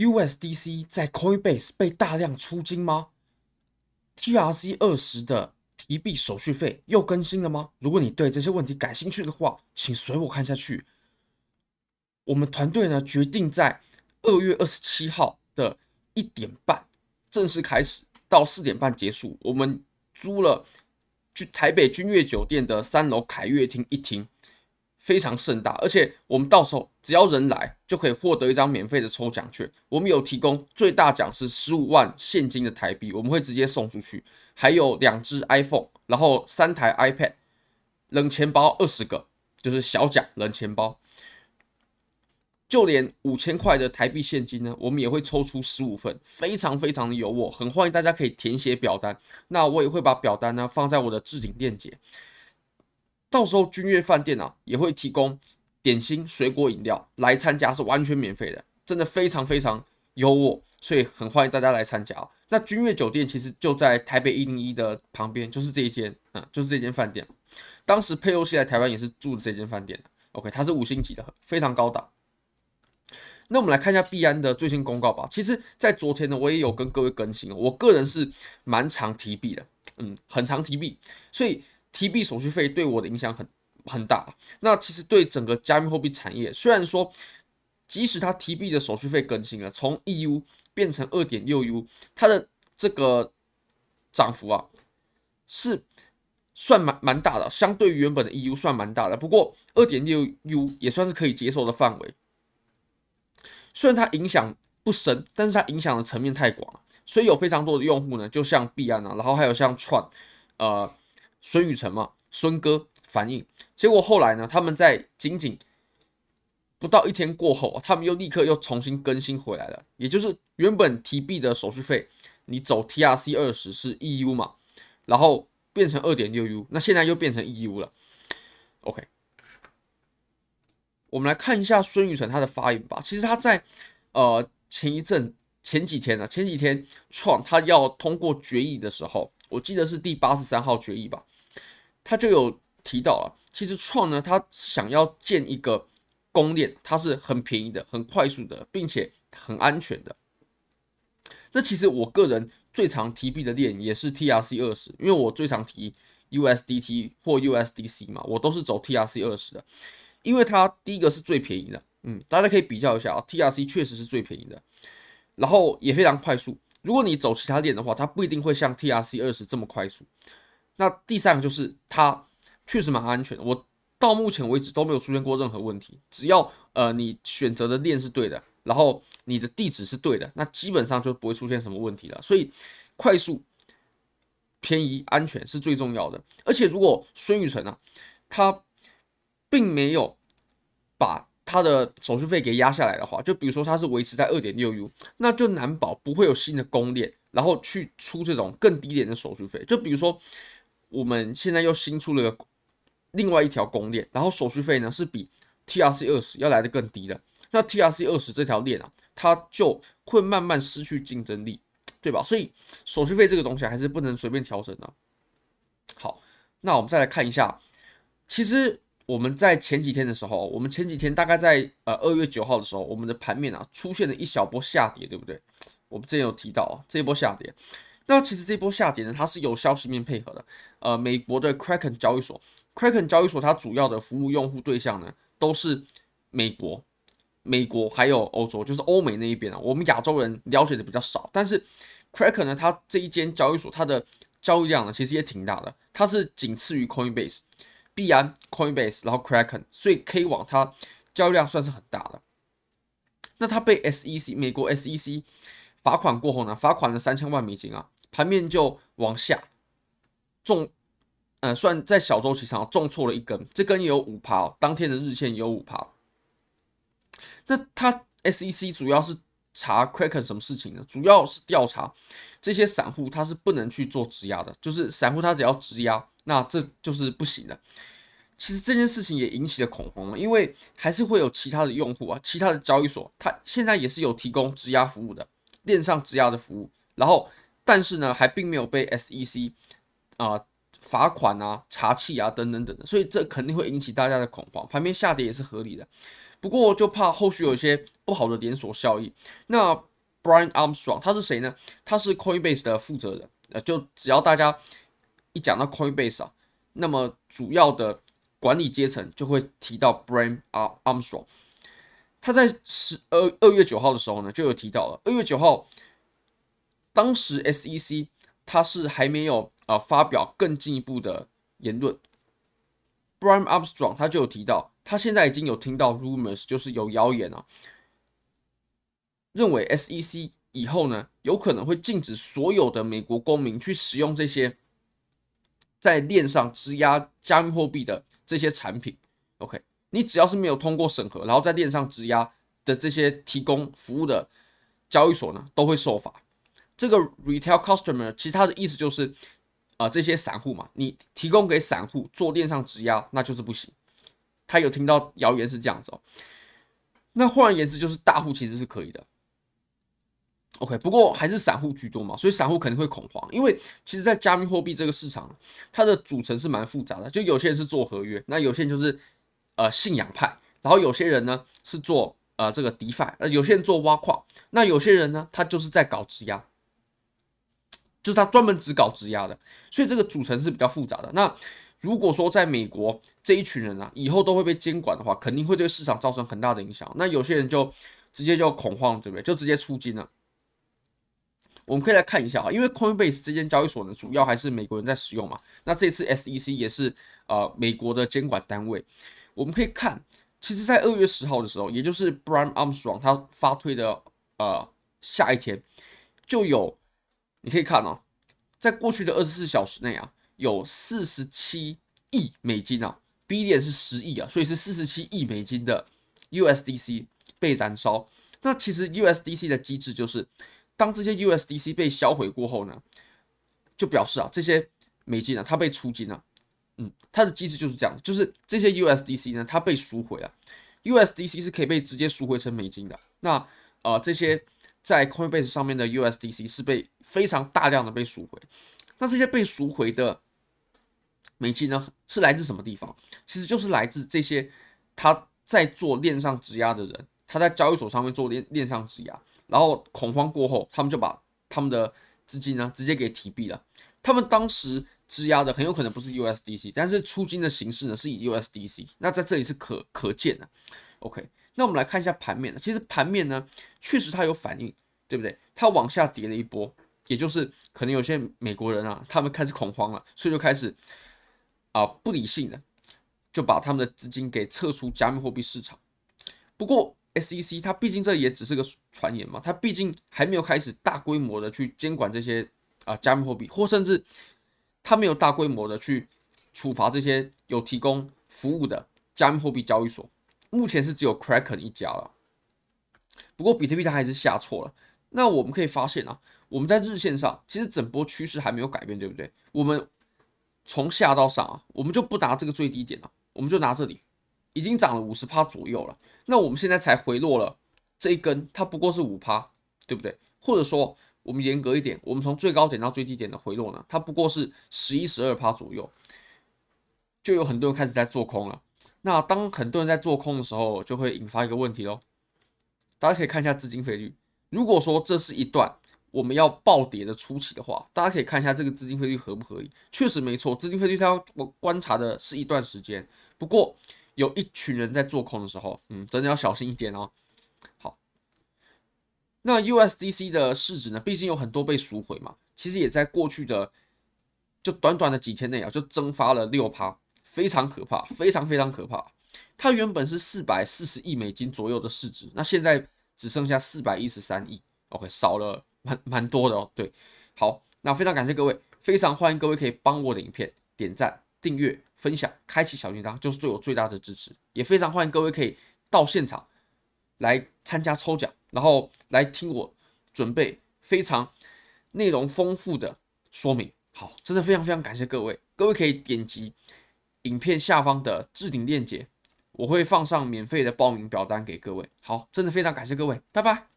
USDC 在 Coinbase 被大量出金吗？TRC 二十的提币手续费又更新了吗？如果你对这些问题感兴趣的话，请随我看下去。我们团队呢决定在二月二十七号的一点半正式开始，到四点半结束。我们租了去台北君悦酒店的三楼凯悦厅一厅。非常盛大，而且我们到时候只要人来，就可以获得一张免费的抽奖券。我们有提供最大奖是十五万现金的台币，我们会直接送出去，还有两只 iPhone，然后三台 iPad，冷钱包二十个，就是小奖冷钱包。就连五千块的台币现金呢，我们也会抽出十五份，非常非常的有我，很欢迎大家可以填写表单。那我也会把表单呢放在我的置顶链接。到时候君悦饭店啊也会提供点心、水果、饮料来参加，是完全免费的，真的非常非常优渥，所以很欢迎大家来参加。那君悦酒店其实就在台北一零一的旁边，就是这一间，嗯，就是这间饭店。当时佩洛西来台湾也是住的这间饭店 OK，它是五星级的，非常高档。那我们来看一下币安的最新公告吧。其实，在昨天呢，我也有跟各位更新，我个人是蛮常提币的，嗯，很常提币，所以。提币手续费对我的影响很很大。那其实对整个加密货币产业，虽然说即使它提币的手续费更新了，从一 U 变成二点六 U，它的这个涨幅啊是算蛮蛮大的，相对于原本的一 U 算蛮大的。不过二点六 U 也算是可以接受的范围。虽然它影响不深，但是它影响的层面太广了，所以有非常多的用户呢，就像币安啊，然后还有像创，呃。孙宇晨嘛，孙哥反应，结果后来呢，他们在仅仅不到一天过后，他们又立刻又重新更新回来了。也就是原本提币的手续费，你走 TRC 二十是 EU 嘛，然后变成二点六 U，那现在又变成 EU 了。OK，我们来看一下孙宇晨他的发言吧。其实他在呃前一阵前几天呢，前几天创他要通过决议的时候，我记得是第八十三号决议吧。他就有提到啊，其实创呢，他想要建一个公链，它是很便宜的、很快速的，并且很安全的。那其实我个人最常提币的链也是 TRC 二十，因为我最常提 USDT 或 USDC 嘛，我都是走 TRC 二十的，因为它第一个是最便宜的，嗯，大家可以比较一下啊，TRC 确实是最便宜的，然后也非常快速。如果你走其他链的话，它不一定会像 TRC 二十这么快速。那第三个就是它确实蛮安全的，我到目前为止都没有出现过任何问题。只要呃你选择的链是对的，然后你的地址是对的，那基本上就不会出现什么问题了。所以快速、便宜、安全是最重要的。而且如果孙宇晨啊，他并没有把他的手续费给压下来的话，就比如说他是维持在二点六 U，那就难保不会有新的公链，然后去出这种更低廉的手续费。就比如说。我们现在又新出了个另外一条公链，然后手续费呢是比 TRC 二十要来的更低的。那 TRC 二十这条链啊，它就会慢慢失去竞争力，对吧？所以手续费这个东西还是不能随便调整的。好，那我们再来看一下，其实我们在前几天的时候，我们前几天大概在呃二月九号的时候，我们的盘面啊出现了一小波下跌，对不对？我们之前有提到啊，这一波下跌。那其实这波下跌呢，它是有消息面配合的。呃，美国的 Kraken 交易所，Kraken 交易所它主要的服务用户对象呢，都是美国、美国还有欧洲，就是欧美那一边啊。我们亚洲人了解的比较少，但是 Kraken 呢，它这一间交易所，它的交易量呢，其实也挺大的，它是仅次于 Coinbase、币安、Coinbase，然后 Kraken，所以 K 网它交易量算是很大的。那它被 SEC 美国 SEC 罚款过后呢，罚款了三千万美金啊。盘面就往下重，呃，算在小周期上重挫了一根，这根也有五趴哦，当天的日线也有五趴。那它 SEC 主要是查 Kraken 什么事情呢？主要是调查这些散户，他是不能去做质押的，就是散户他只要质押，那这就是不行的。其实这件事情也引起了恐慌，因为还是会有其他的用户啊，其他的交易所，它现在也是有提供质押服务的，链上质押的服务，然后。但是呢，还并没有被 SEC 啊、罚款啊、查气啊等等等等，所以这肯定会引起大家的恐慌，盘面下跌也是合理的。不过就怕后续有一些不好的连锁效应。那 Brian Armstrong，他是谁呢？他是 Coinbase 的负责人。呃，就只要大家一讲到 Coinbase 啊，那么主要的管理阶层就会提到 Brian Armstrong。他在十二二月九号的时候呢，就有提到了。二月九号，当时 SEC 他是还没有呃发表更进一步的言论。Brian Armstrong 他就有提到，他现在已经有听到 rumors，就是有谣言啊，认为 SEC 以后呢有可能会禁止所有的美国公民去使用这些在链上质押加密货币的这些产品。OK。你只要是没有通过审核，然后在链上质押的这些提供服务的交易所呢，都会受罚。这个 retail customer 其实它的意思就是，啊、呃，这些散户嘛，你提供给散户做链上质押，那就是不行。他有听到谣言是这样子哦。那换而言之，就是大户其实是可以的。OK，不过还是散户居多嘛，所以散户肯定会恐慌，因为其实，在加密货币这个市场，它的组成是蛮复杂的。就有些人是做合约，那有些人就是。呃，信仰派，然后有些人呢是做呃这个 DeFi，呃有些人做挖矿，那有些人呢他就是在搞质押，就是他专门只搞质押的，所以这个组成是比较复杂的。那如果说在美国这一群人啊以后都会被监管的话，肯定会对市场造成很大的影响。那有些人就直接就恐慌，对不对？就直接出金了。我们可以来看一下啊，因为 Coinbase 这间交易所呢主要还是美国人在使用嘛，那这次 SEC 也是呃美国的监管单位。我们可以看，其实，在二月十号的时候，也就是 Brian Armstrong 他发推的呃下一天，就有你可以看哦，在过去的二十四小时内啊，有四十七亿美金啊，B 点是十亿啊，所以是四十七亿美金的 USDC 被燃烧。那其实 USDC 的机制就是，当这些 USDC 被销毁过后呢，就表示啊，这些美金啊，它被出金了。嗯，它的机制就是这样，就是这些 USDC 呢，它被赎回了，USDC 是可以被直接赎回成美金的。那呃，这些在 Coinbase 上面的 USDC 是被非常大量的被赎回。那这些被赎回的美金呢，是来自什么地方？其实就是来自这些他在做链上质押的人，他在交易所上面做链链上质押，然后恐慌过后，他们就把他们的资金呢直接给提币了。他们当时。质押的很有可能不是 USDC，但是出金的形式呢是以 USDC，那在这里是可可见的。OK，那我们来看一下盘面呢，其实盘面呢确实它有反应，对不对？它往下跌了一波，也就是可能有些美国人啊，他们开始恐慌了，所以就开始啊、不理性的就把他们的资金给撤出加密货币市场。不过 SEC 它毕竟这也只是个传言嘛，它毕竟还没有开始大规模的去监管这些啊、加密货币，或甚至。他没有大规模的去处罚这些有提供服务的加密货币交易所，目前是只有 Kraken 一家了。不过比特币它还是下错了。那我们可以发现啊，我们在日线上其实整波趋势还没有改变，对不对？我们从下到上啊，我们就不拿这个最低点了，我们就拿这里，已经涨了五十趴左右了。那我们现在才回落了这一根，它不过是五趴，对不对？或者说。我们严格一点，我们从最高点到最低点的回落呢，它不过是十一、十二趴左右，就有很多人开始在做空了。那当很多人在做空的时候，就会引发一个问题喽。大家可以看一下资金费率。如果说这是一段我们要暴跌的初期的话，大家可以看一下这个资金费率合不合理。确实没错，资金费率它要我观察的是一段时间。不过有一群人在做空的时候，嗯，真的要小心一点哦。好。那 USDC 的市值呢？毕竟有很多被赎回嘛，其实也在过去的就短短的几天内啊，就蒸发了六趴，非常可怕，非常非常可怕。它原本是四百四十亿美金左右的市值，那现在只剩下四百一十三亿，OK，少了蛮蛮多的哦。对，好，那非常感谢各位，非常欢迎各位可以帮我的影片点赞、订阅、分享、开启小铃铛，就是对我最大的支持。也非常欢迎各位可以到现场来参加抽奖。然后来听我准备非常内容丰富的说明，好，真的非常非常感谢各位，各位可以点击影片下方的置顶链接，我会放上免费的报名表单给各位，好，真的非常感谢各位，拜拜。